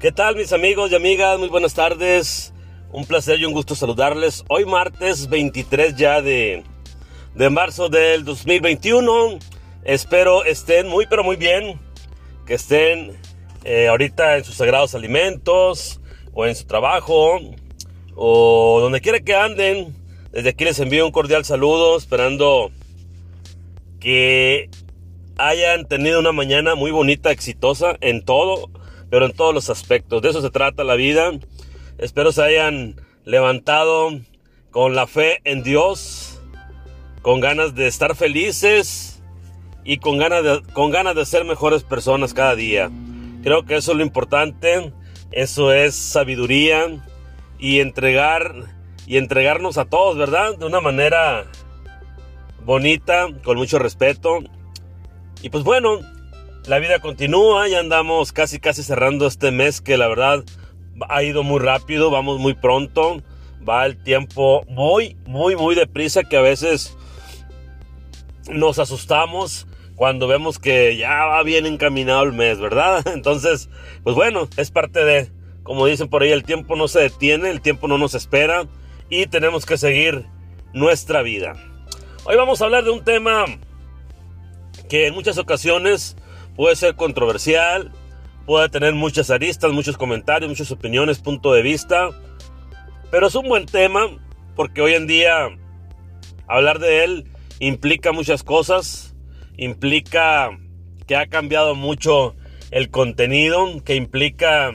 ¿Qué tal mis amigos y amigas? Muy buenas tardes. Un placer y un gusto saludarles. Hoy martes 23 ya de, de marzo del 2021. Espero estén muy pero muy bien. Que estén eh, ahorita en sus sagrados alimentos o en su trabajo o donde quiera que anden. Desde aquí les envío un cordial saludo esperando que hayan tenido una mañana muy bonita, exitosa en todo pero en todos los aspectos. De eso se trata la vida. Espero se hayan levantado con la fe en Dios, con ganas de estar felices y con ganas de, con ganas de ser mejores personas cada día. Creo que eso es lo importante, eso es sabiduría y entregar y entregarnos a todos, ¿verdad? De una manera bonita, con mucho respeto. Y pues bueno, la vida continúa, ya andamos casi casi cerrando este mes que la verdad ha ido muy rápido, vamos muy pronto, va el tiempo muy, muy, muy deprisa que a veces nos asustamos cuando vemos que ya va bien encaminado el mes, ¿verdad? Entonces, pues bueno, es parte de, como dicen por ahí, el tiempo no se detiene, el tiempo no nos espera y tenemos que seguir nuestra vida. Hoy vamos a hablar de un tema que en muchas ocasiones puede ser controversial, puede tener muchas aristas, muchos comentarios, muchas opiniones, punto de vista, pero es un buen tema porque hoy en día hablar de él implica muchas cosas, implica que ha cambiado mucho el contenido, que implica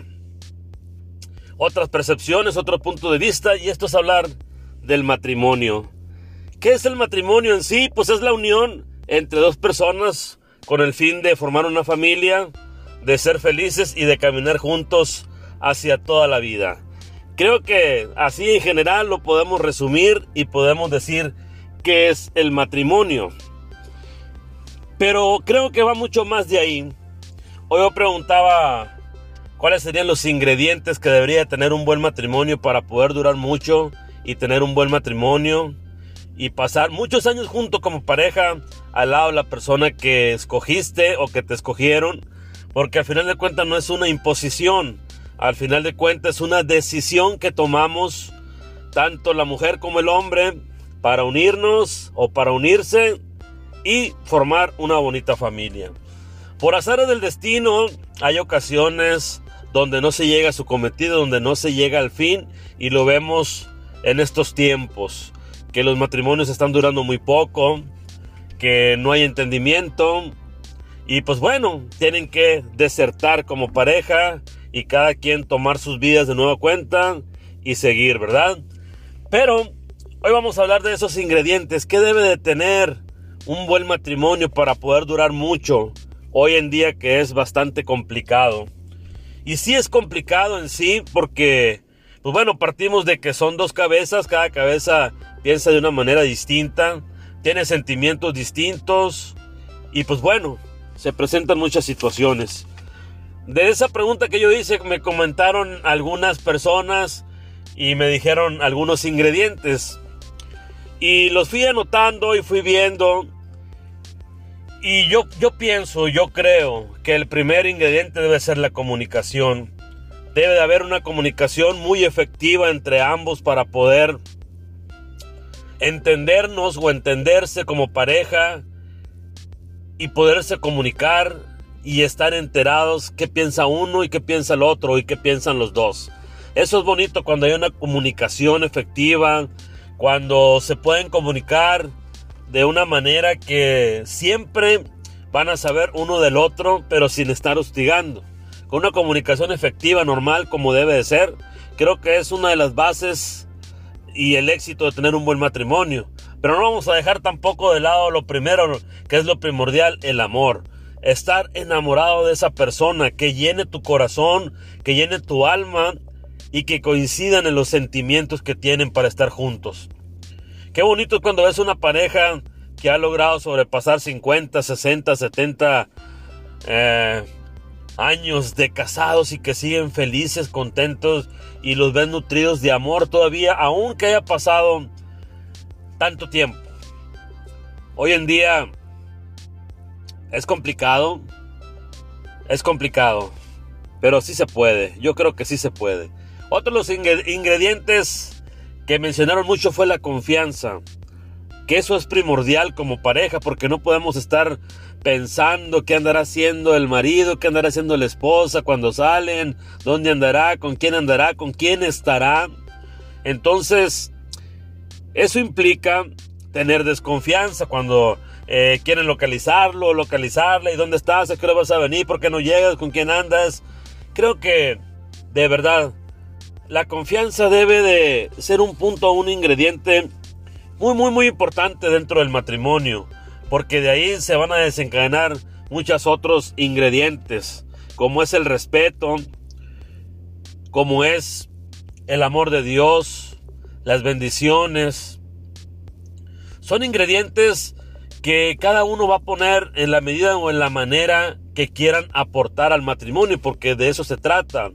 otras percepciones, otro punto de vista, y esto es hablar del matrimonio. ¿Qué es el matrimonio en sí? Pues es la unión entre dos personas con el fin de formar una familia, de ser felices y de caminar juntos hacia toda la vida. Creo que así en general lo podemos resumir y podemos decir que es el matrimonio. Pero creo que va mucho más de ahí. Hoy yo preguntaba cuáles serían los ingredientes que debería tener un buen matrimonio para poder durar mucho y tener un buen matrimonio y pasar muchos años junto como pareja al lado de la persona que escogiste o que te escogieron, porque al final de cuentas no es una imposición, al final de cuentas es una decisión que tomamos tanto la mujer como el hombre para unirnos o para unirse y formar una bonita familia. Por azar del destino hay ocasiones donde no se llega a su cometido, donde no se llega al fin y lo vemos en estos tiempos que los matrimonios están durando muy poco, que no hay entendimiento y pues bueno, tienen que desertar como pareja y cada quien tomar sus vidas de nueva cuenta y seguir, ¿verdad? Pero hoy vamos a hablar de esos ingredientes, ¿qué debe de tener un buen matrimonio para poder durar mucho hoy en día que es bastante complicado? Y sí es complicado en sí porque pues bueno, partimos de que son dos cabezas, cada cabeza piensa de una manera distinta, tiene sentimientos distintos y pues bueno, se presentan muchas situaciones. De esa pregunta que yo hice me comentaron algunas personas y me dijeron algunos ingredientes. Y los fui anotando y fui viendo. Y yo, yo pienso, yo creo que el primer ingrediente debe ser la comunicación. Debe de haber una comunicación muy efectiva entre ambos para poder entendernos o entenderse como pareja y poderse comunicar y estar enterados qué piensa uno y qué piensa el otro y qué piensan los dos. Eso es bonito cuando hay una comunicación efectiva, cuando se pueden comunicar de una manera que siempre van a saber uno del otro, pero sin estar hostigando con una comunicación efectiva, normal, como debe de ser, creo que es una de las bases y el éxito de tener un buen matrimonio. Pero no vamos a dejar tampoco de lado lo primero, que es lo primordial, el amor. Estar enamorado de esa persona, que llene tu corazón, que llene tu alma y que coincidan en los sentimientos que tienen para estar juntos. Qué bonito es cuando ves una pareja que ha logrado sobrepasar 50, 60, 70 eh, años de casados y que siguen felices, contentos y los ven nutridos de amor todavía, aunque haya pasado tanto tiempo. Hoy en día es complicado, es complicado. Pero sí se puede, yo creo que sí se puede. Otro de los ingredientes que mencionaron mucho fue la confianza. Que eso es primordial como pareja porque no podemos estar pensando qué andará haciendo el marido, qué andará haciendo la esposa cuando salen, dónde andará, con quién andará, con quién estará. Entonces, eso implica tener desconfianza cuando eh, quieren localizarlo, localizarla y dónde estás, a qué hora vas a venir, por qué no llegas, con quién andas. Creo que, de verdad, la confianza debe de ser un punto, un ingrediente muy, muy, muy importante dentro del matrimonio, porque de ahí se van a desencadenar muchos otros ingredientes, como es el respeto, como es el amor de Dios, las bendiciones. Son ingredientes que cada uno va a poner en la medida o en la manera que quieran aportar al matrimonio, porque de eso se trata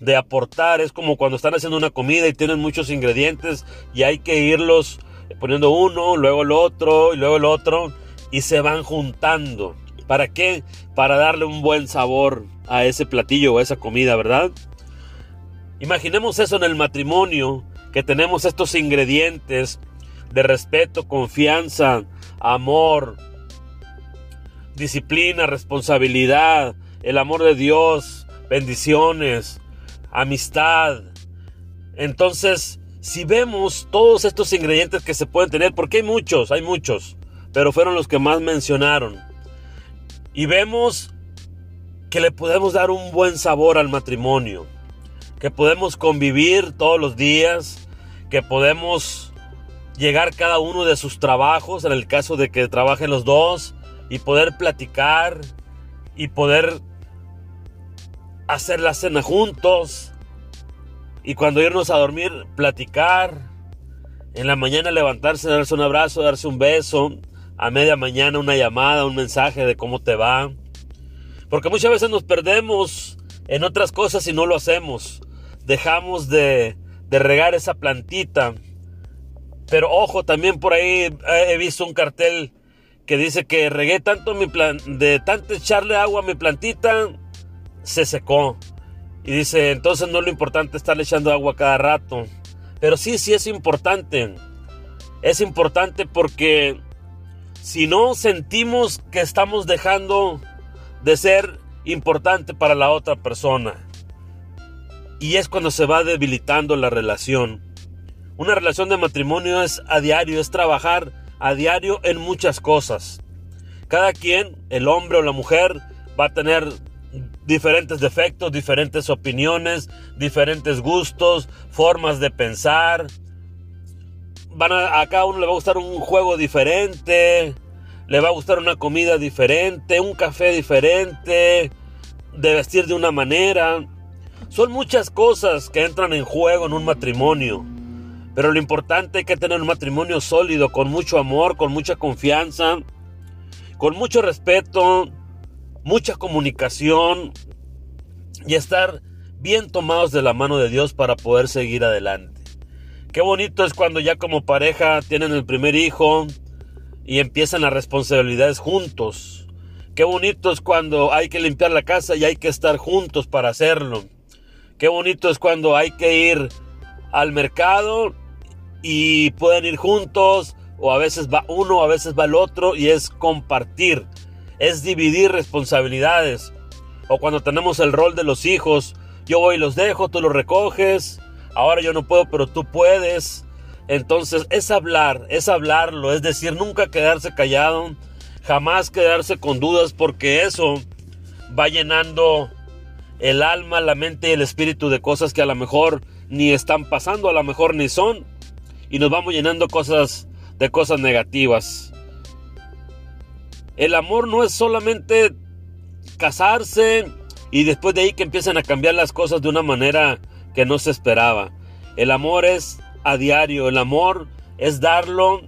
de aportar. Es como cuando están haciendo una comida y tienen muchos ingredientes y hay que irlos poniendo uno, luego el otro y luego el otro y se van juntando. ¿Para qué? Para darle un buen sabor a ese platillo o a esa comida, ¿verdad? Imaginemos eso en el matrimonio, que tenemos estos ingredientes de respeto, confianza, amor, disciplina, responsabilidad, el amor de Dios, bendiciones, amistad. Entonces, si vemos todos estos ingredientes que se pueden tener, porque hay muchos, hay muchos, pero fueron los que más mencionaron. Y vemos que le podemos dar un buen sabor al matrimonio, que podemos convivir todos los días, que podemos llegar cada uno de sus trabajos, en el caso de que trabajen los dos, y poder platicar y poder hacer la cena juntos y cuando irnos a dormir platicar, en la mañana levantarse, darse un abrazo, darse un beso, a media mañana una llamada, un mensaje de cómo te va. Porque muchas veces nos perdemos en otras cosas y no lo hacemos. Dejamos de, de regar esa plantita. Pero ojo, también por ahí he visto un cartel que dice que regué tanto mi plan, de tanto echarle agua a mi plantita, se secó. Y dice, entonces no es lo importante estarle echando agua cada rato. Pero sí, sí es importante. Es importante porque si no sentimos que estamos dejando de ser importante para la otra persona. Y es cuando se va debilitando la relación. Una relación de matrimonio es a diario, es trabajar a diario en muchas cosas. Cada quien, el hombre o la mujer, va a tener diferentes defectos, diferentes opiniones, diferentes gustos, formas de pensar. Van a, cada uno le va a gustar un juego diferente, le va a gustar una comida diferente, un café diferente, de vestir de una manera. Son muchas cosas que entran en juego en un matrimonio. Pero lo importante es que tener un matrimonio sólido, con mucho amor, con mucha confianza, con mucho respeto, mucha comunicación y estar bien tomados de la mano de Dios para poder seguir adelante. Qué bonito es cuando ya como pareja tienen el primer hijo y empiezan las responsabilidades juntos. Qué bonito es cuando hay que limpiar la casa y hay que estar juntos para hacerlo. Qué bonito es cuando hay que ir al mercado y pueden ir juntos o a veces va uno, a veces va el otro y es compartir es dividir responsabilidades. O cuando tenemos el rol de los hijos, yo voy y los dejo, tú los recoges, ahora yo no puedo, pero tú puedes. Entonces es hablar, es hablarlo, es decir, nunca quedarse callado, jamás quedarse con dudas, porque eso va llenando el alma, la mente y el espíritu de cosas que a lo mejor ni están pasando, a lo mejor ni son, y nos vamos llenando cosas de cosas negativas. El amor no es solamente casarse y después de ahí que empiezan a cambiar las cosas de una manera que no se esperaba. El amor es a diario, el amor es darlo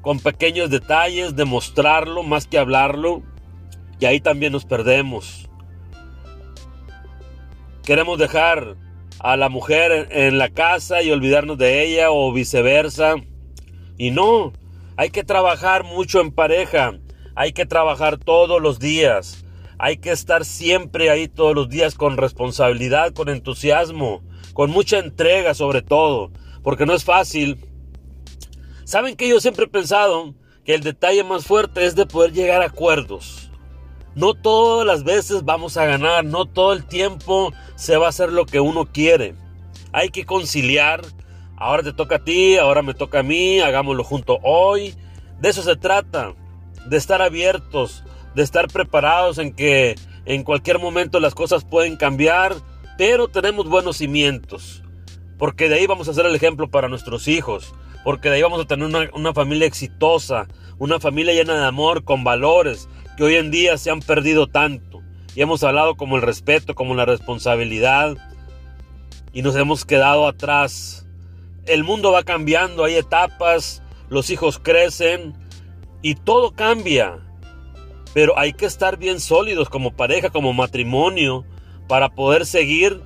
con pequeños detalles, demostrarlo más que hablarlo. Y ahí también nos perdemos. Queremos dejar a la mujer en la casa y olvidarnos de ella o viceversa. Y no, hay que trabajar mucho en pareja. Hay que trabajar todos los días. Hay que estar siempre ahí todos los días con responsabilidad, con entusiasmo, con mucha entrega sobre todo, porque no es fácil. Saben que yo siempre he pensado que el detalle más fuerte es de poder llegar a acuerdos. No todas las veces vamos a ganar, no todo el tiempo se va a hacer lo que uno quiere. Hay que conciliar. Ahora te toca a ti, ahora me toca a mí, hagámoslo junto hoy. De eso se trata, de estar abiertos, de estar preparados en que en cualquier momento las cosas pueden cambiar, pero tenemos buenos cimientos. Porque de ahí vamos a ser el ejemplo para nuestros hijos. Porque de ahí vamos a tener una, una familia exitosa, una familia llena de amor, con valores, que hoy en día se han perdido tanto. Y hemos hablado como el respeto, como la responsabilidad. Y nos hemos quedado atrás. El mundo va cambiando, hay etapas, los hijos crecen y todo cambia. Pero hay que estar bien sólidos como pareja, como matrimonio, para poder seguir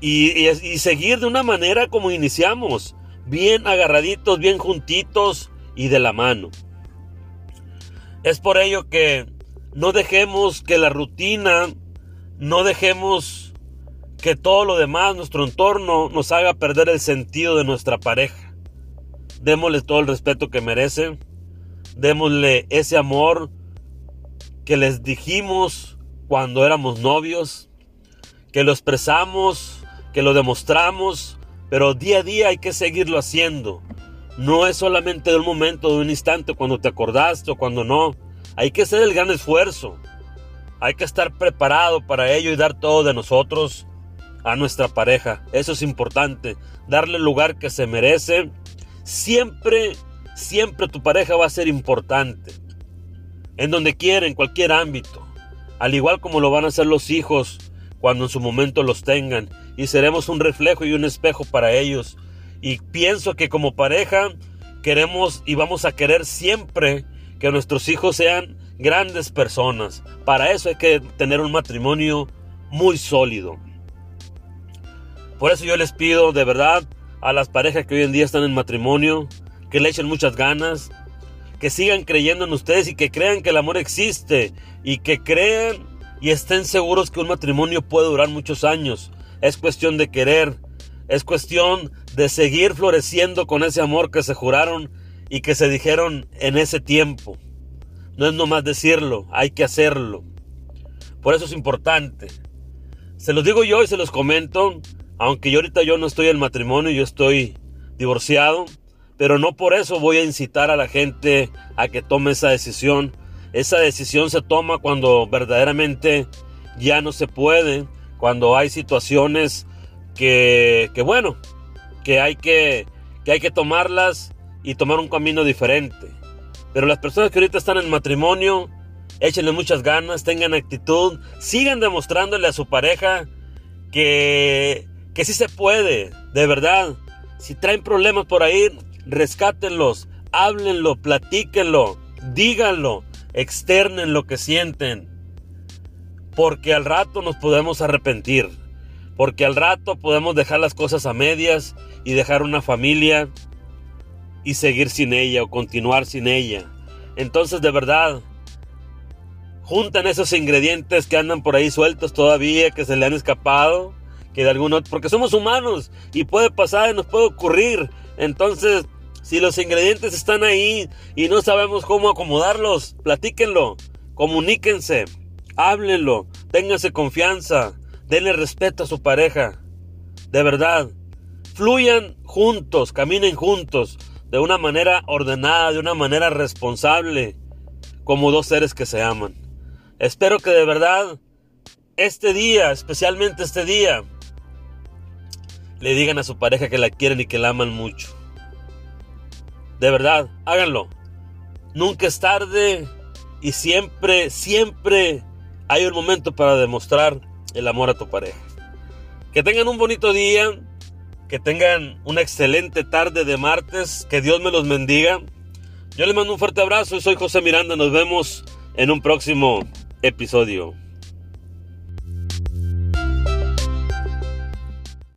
y, seguir de una manera como iniciamos, bien agarraditos, bien juntitos y de la mano. Es por ello que no dejemos que la rutina, no dejemos que todo lo demás, nuestro entorno, nos haga perder el sentido de nuestra pareja. Démosle todo el respeto que merece, démosle ese amor que les dijimos cuando éramos novios, que lo expresamos, que lo demostramos, pero día a día hay que seguirlo haciendo. No es solamente de un momento, de un instante, cuando te acordaste o cuando no. Hay que hacer el gran esfuerzo. Hay que estar preparado para ello y dar todo de nosotros a nuestra pareja. Eso es importante. Darle el lugar que se merece. Siempre, siempre tu pareja va a ser importante. En donde quiera, en cualquier ámbito. Al igual como lo van a hacer los hijos cuando en su momento los tengan. Y seremos un reflejo y un espejo para ellos y pienso que como pareja queremos y vamos a querer siempre que nuestros hijos sean grandes personas. Para eso hay que tener un matrimonio muy sólido. Por eso yo les pido de verdad a las parejas que hoy en día están en matrimonio que le echen muchas ganas, que sigan creyendo en ustedes y que crean que el amor existe y que crean y estén seguros que un matrimonio puede durar muchos años. Es cuestión de querer, es cuestión de seguir floreciendo con ese amor que se juraron y que se dijeron en ese tiempo. No es nomás decirlo, hay que hacerlo. Por eso es importante. Se los digo yo y se los comento, aunque yo ahorita yo no estoy en matrimonio, yo estoy divorciado, pero no por eso voy a incitar a la gente a que tome esa decisión. Esa decisión se toma cuando verdaderamente ya no se puede, cuando hay situaciones que, bueno, que hay que, que hay que tomarlas y tomar un camino diferente. Pero las personas que ahorita están en matrimonio, échenle muchas ganas, tengan actitud, sigan demostrándole a su pareja que, que sí se puede, de verdad. Si traen problemas por ahí, rescátenlos, háblenlo, platíquenlo, díganlo, externen lo que sienten. Porque al rato nos podemos arrepentir. Porque al rato podemos dejar las cosas a medias y dejar una familia y seguir sin ella o continuar sin ella. Entonces de verdad, juntan esos ingredientes que andan por ahí sueltos todavía, que se le han escapado, que de alguno, porque somos humanos y puede pasar nos puede ocurrir. Entonces, si los ingredientes están ahí y no sabemos cómo acomodarlos, platíquenlo, comuníquense, háblenlo, ténganse confianza, Denle respeto a su pareja. De verdad. Fluyan juntos, caminen juntos, de una manera ordenada, de una manera responsable, como dos seres que se aman. Espero que de verdad este día, especialmente este día, le digan a su pareja que la quieren y que la aman mucho. De verdad, háganlo. Nunca es tarde y siempre, siempre hay un momento para demostrar el amor a tu pareja. Que tengan un bonito día, que tengan una excelente tarde de martes, que Dios me los bendiga. Yo les mando un fuerte abrazo y soy José Miranda, nos vemos en un próximo episodio.